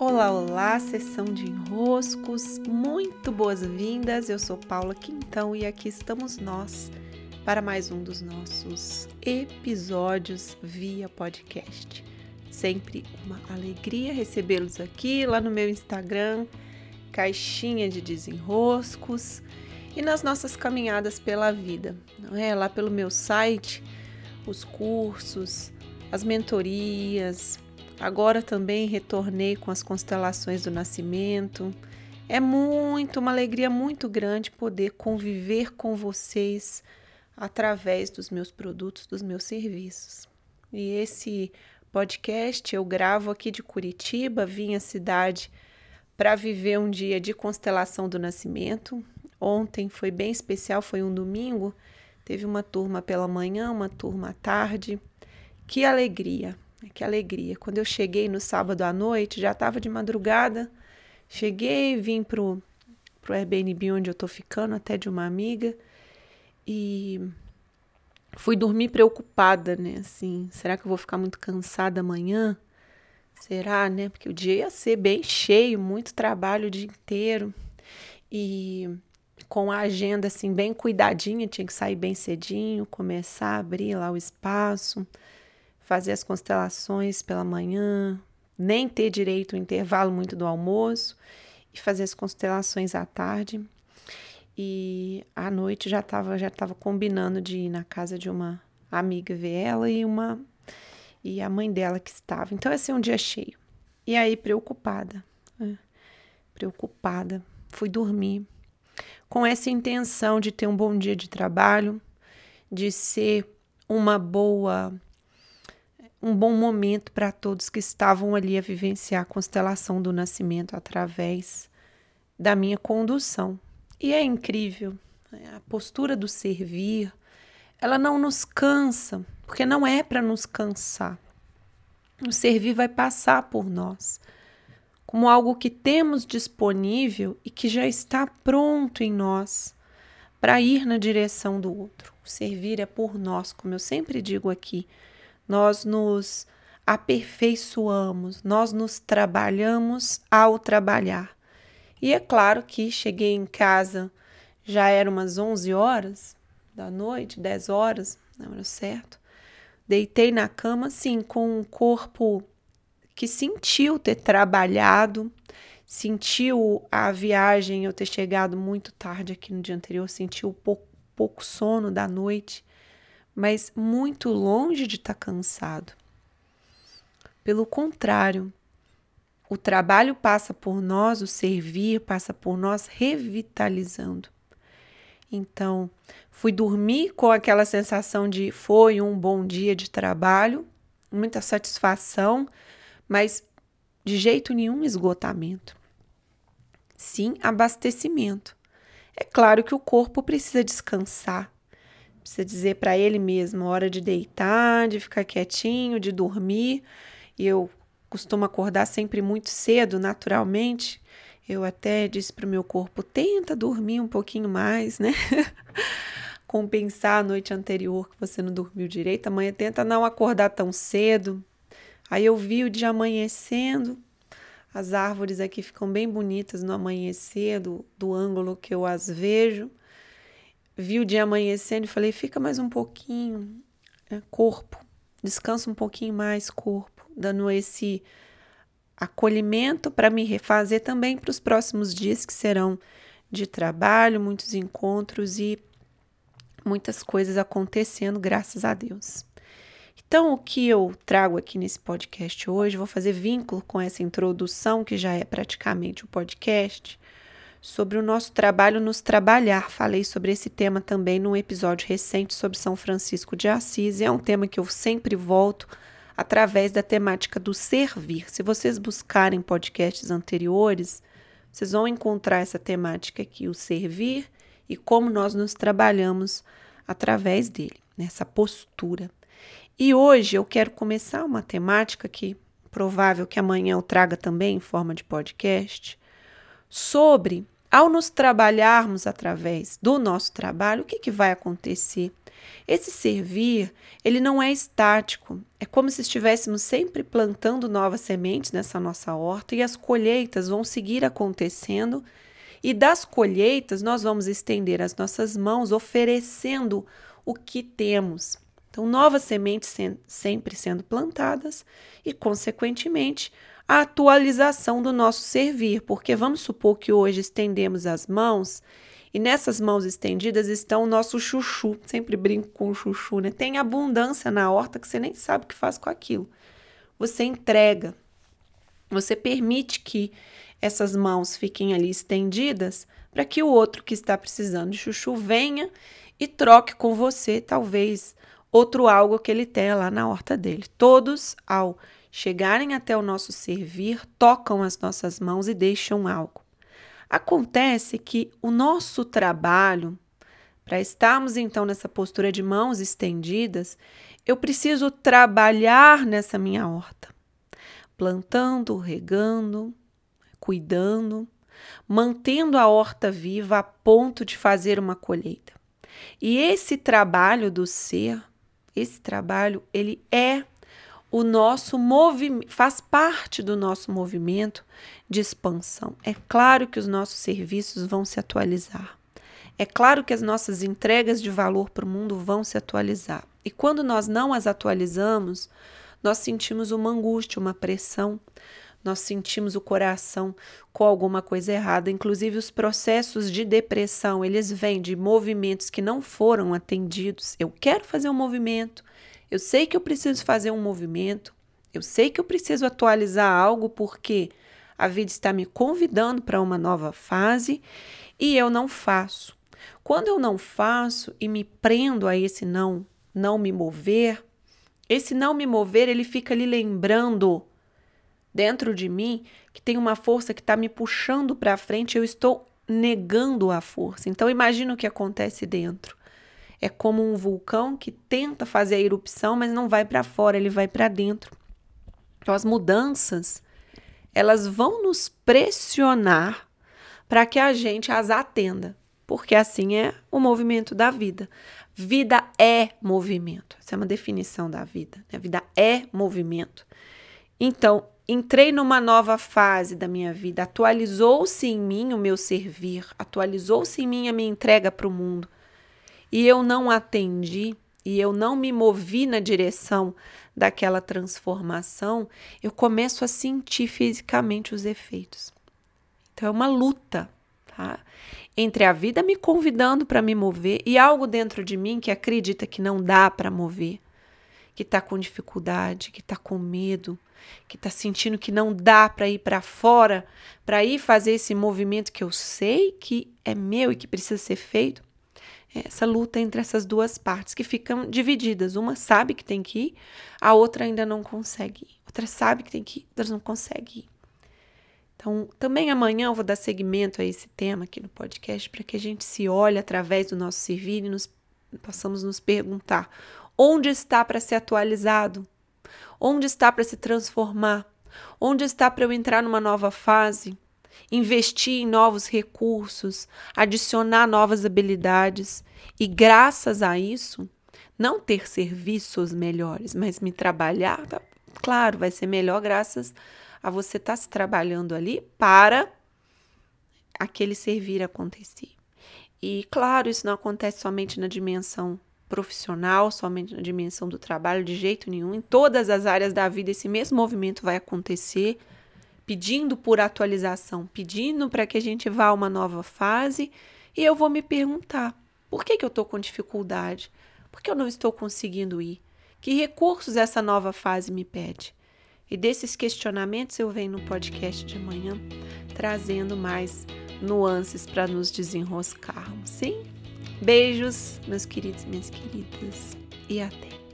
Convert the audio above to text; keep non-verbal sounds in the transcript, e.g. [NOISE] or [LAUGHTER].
Olá, olá, sessão de enroscos, muito boas-vindas. Eu sou Paula Quintão e aqui estamos nós para mais um dos nossos episódios via podcast. Sempre uma alegria recebê-los aqui lá no meu Instagram, caixinha de desenroscos e nas nossas caminhadas pela vida, não é? Lá pelo meu site, os cursos, as mentorias, Agora também retornei com as constelações do nascimento. É muito, uma alegria muito grande poder conviver com vocês através dos meus produtos, dos meus serviços. E esse podcast eu gravo aqui de Curitiba, vim à cidade para viver um dia de constelação do nascimento. Ontem foi bem especial, foi um domingo. Teve uma turma pela manhã, uma turma à tarde. Que alegria! Que alegria. Quando eu cheguei no sábado à noite, já estava de madrugada. Cheguei, vim pro, pro Airbnb onde eu tô ficando, até de uma amiga. E fui dormir preocupada, né? Assim, será que eu vou ficar muito cansada amanhã? Será, né? Porque o dia ia ser bem cheio, muito trabalho o dia inteiro. E com a agenda assim bem cuidadinha, tinha que sair bem cedinho, começar a abrir lá o espaço fazer as constelações pela manhã, nem ter direito ao intervalo muito do almoço e fazer as constelações à tarde. E à noite já estava já tava combinando de ir na casa de uma amiga ver ela e uma e a mãe dela que estava. Então ia ser um dia cheio. E aí preocupada, né? preocupada, fui dormir com essa intenção de ter um bom dia de trabalho, de ser uma boa um bom momento para todos que estavam ali a vivenciar a constelação do nascimento através da minha condução. E é incrível, né? a postura do servir, ela não nos cansa, porque não é para nos cansar. O servir vai passar por nós como algo que temos disponível e que já está pronto em nós para ir na direção do outro. O servir é por nós, como eu sempre digo aqui nós nos aperfeiçoamos, nós nos trabalhamos ao trabalhar. E é claro que cheguei em casa, já era umas 11 horas da noite, 10 horas, não era certo. Deitei na cama, sim, com um corpo que sentiu ter trabalhado, sentiu a viagem, eu ter chegado muito tarde aqui no dia anterior, sentiu pouco, pouco sono da noite mas muito longe de estar tá cansado. Pelo contrário, o trabalho passa por nós, o servir passa por nós revitalizando. Então, fui dormir com aquela sensação de foi um bom dia de trabalho, muita satisfação, mas de jeito nenhum esgotamento. Sim, abastecimento. É claro que o corpo precisa descansar, Precisa dizer para ele mesmo, hora de deitar, de ficar quietinho, de dormir. E eu costumo acordar sempre muito cedo, naturalmente. Eu até disse para o meu corpo: tenta dormir um pouquinho mais, né? [LAUGHS] Compensar a noite anterior que você não dormiu direito. Amanhã tenta não acordar tão cedo. Aí eu vi o dia amanhecendo. As árvores aqui ficam bem bonitas no amanhecer, do, do ângulo que eu as vejo vi o dia amanhecendo e falei: fica mais um pouquinho, é, corpo, descansa um pouquinho mais, corpo, dando esse acolhimento para me refazer também para os próximos dias que serão de trabalho, muitos encontros e muitas coisas acontecendo, graças a Deus. Então, o que eu trago aqui nesse podcast hoje, vou fazer vínculo com essa introdução, que já é praticamente o podcast, sobre o nosso trabalho nos trabalhar. Falei sobre esse tema também num episódio recente sobre São Francisco de Assis, e é um tema que eu sempre volto através da temática do servir. Se vocês buscarem podcasts anteriores, vocês vão encontrar essa temática aqui, o servir e como nós nos trabalhamos através dele, nessa postura. E hoje eu quero começar uma temática que provável que amanhã eu traga também em forma de podcast, sobre ao nos trabalharmos através do nosso trabalho, o que, que vai acontecer? Esse servir, ele não é estático. É como se estivéssemos sempre plantando novas sementes nessa nossa horta e as colheitas vão seguir acontecendo. E das colheitas, nós vamos estender as nossas mãos oferecendo o que temos. Então, novas sementes sempre sendo plantadas e, consequentemente, a atualização do nosso servir, porque vamos supor que hoje estendemos as mãos e nessas mãos estendidas estão o nosso chuchu. Sempre brinco com o chuchu, né? Tem abundância na horta que você nem sabe o que faz com aquilo. Você entrega, você permite que essas mãos fiquem ali estendidas para que o outro que está precisando de chuchu venha e troque com você, talvez, outro algo que ele tenha lá na horta dele. Todos, ao chegarem até o nosso servir, tocam as nossas mãos e deixam algo. Acontece que o nosso trabalho, para estarmos então nessa postura de mãos estendidas, eu preciso trabalhar nessa minha horta, plantando, regando, cuidando, mantendo a horta viva a ponto de fazer uma colheita. E esse trabalho do ser, esse trabalho, ele é o nosso movimento, faz parte do nosso movimento de expansão. É claro que os nossos serviços vão se atualizar. É claro que as nossas entregas de valor para o mundo vão se atualizar. E quando nós não as atualizamos, nós sentimos uma angústia, uma pressão, nós sentimos o coração com alguma coisa errada. Inclusive, os processos de depressão, eles vêm de movimentos que não foram atendidos. Eu quero fazer um movimento, eu sei que eu preciso fazer um movimento, eu sei que eu preciso atualizar algo porque a vida está me convidando para uma nova fase e eu não faço. Quando eu não faço e me prendo a esse não, não me mover, esse não me mover, ele fica ali lembrando dentro de mim que tem uma força que está me puxando para frente, eu estou negando a força. Então imagina o que acontece dentro. É como um vulcão que tenta fazer a erupção, mas não vai para fora, ele vai para dentro. Então, as mudanças, elas vão nos pressionar para que a gente as atenda, porque assim é o movimento da vida. Vida é movimento. Essa é uma definição da vida. Né? A vida é movimento. Então, entrei numa nova fase da minha vida, atualizou-se em mim o meu servir, atualizou-se em mim a minha entrega para o mundo e eu não atendi e eu não me movi na direção daquela transformação, eu começo a sentir fisicamente os efeitos. Então é uma luta, tá? Entre a vida me convidando para me mover e algo dentro de mim que acredita que não dá para mover, que está com dificuldade, que está com medo, que está sentindo que não dá para ir para fora, para ir fazer esse movimento que eu sei que é meu e que precisa ser feito essa luta entre essas duas partes que ficam divididas. Uma sabe que tem que ir, a outra ainda não consegue ir. Outra sabe que tem que ir, outra não consegue ir. Então, também amanhã eu vou dar seguimento a esse tema aqui no podcast para que a gente se olhe através do nosso servir e nos, possamos nos perguntar onde está para ser atualizado, onde está para se transformar, onde está para eu entrar numa nova fase investir em novos recursos, adicionar novas habilidades e, graças a isso, não ter serviços melhores, mas me trabalhar, tá, claro, vai ser melhor graças a você estar tá se trabalhando ali para aquele servir acontecer. E claro, isso não acontece somente na dimensão profissional, somente na dimensão do trabalho, de jeito nenhum. Em todas as áreas da vida, esse mesmo movimento vai acontecer pedindo por atualização, pedindo para que a gente vá a uma nova fase, e eu vou me perguntar: por que, que eu estou com dificuldade? Por que eu não estou conseguindo ir? Que recursos essa nova fase me pede? E desses questionamentos eu venho no podcast de amanhã trazendo mais nuances para nos desenroscarmos, sim? Beijos, meus queridos e minhas queridas, e até!